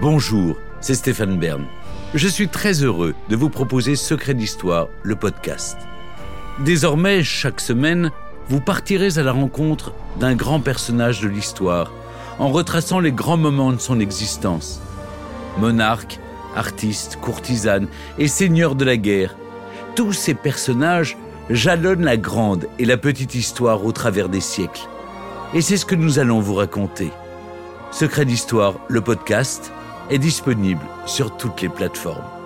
Bonjour, c'est Stéphane Bern. Je suis très heureux de vous proposer Secret d'Histoire, le podcast. Désormais, chaque semaine, vous partirez à la rencontre d'un grand personnage de l'histoire en retraçant les grands moments de son existence. Monarque, artiste, courtisane et seigneur de la guerre, tous ces personnages jalonnent la grande et la petite histoire au travers des siècles. Et c'est ce que nous allons vous raconter. Secret d'Histoire, le podcast, est disponible sur toutes les plateformes.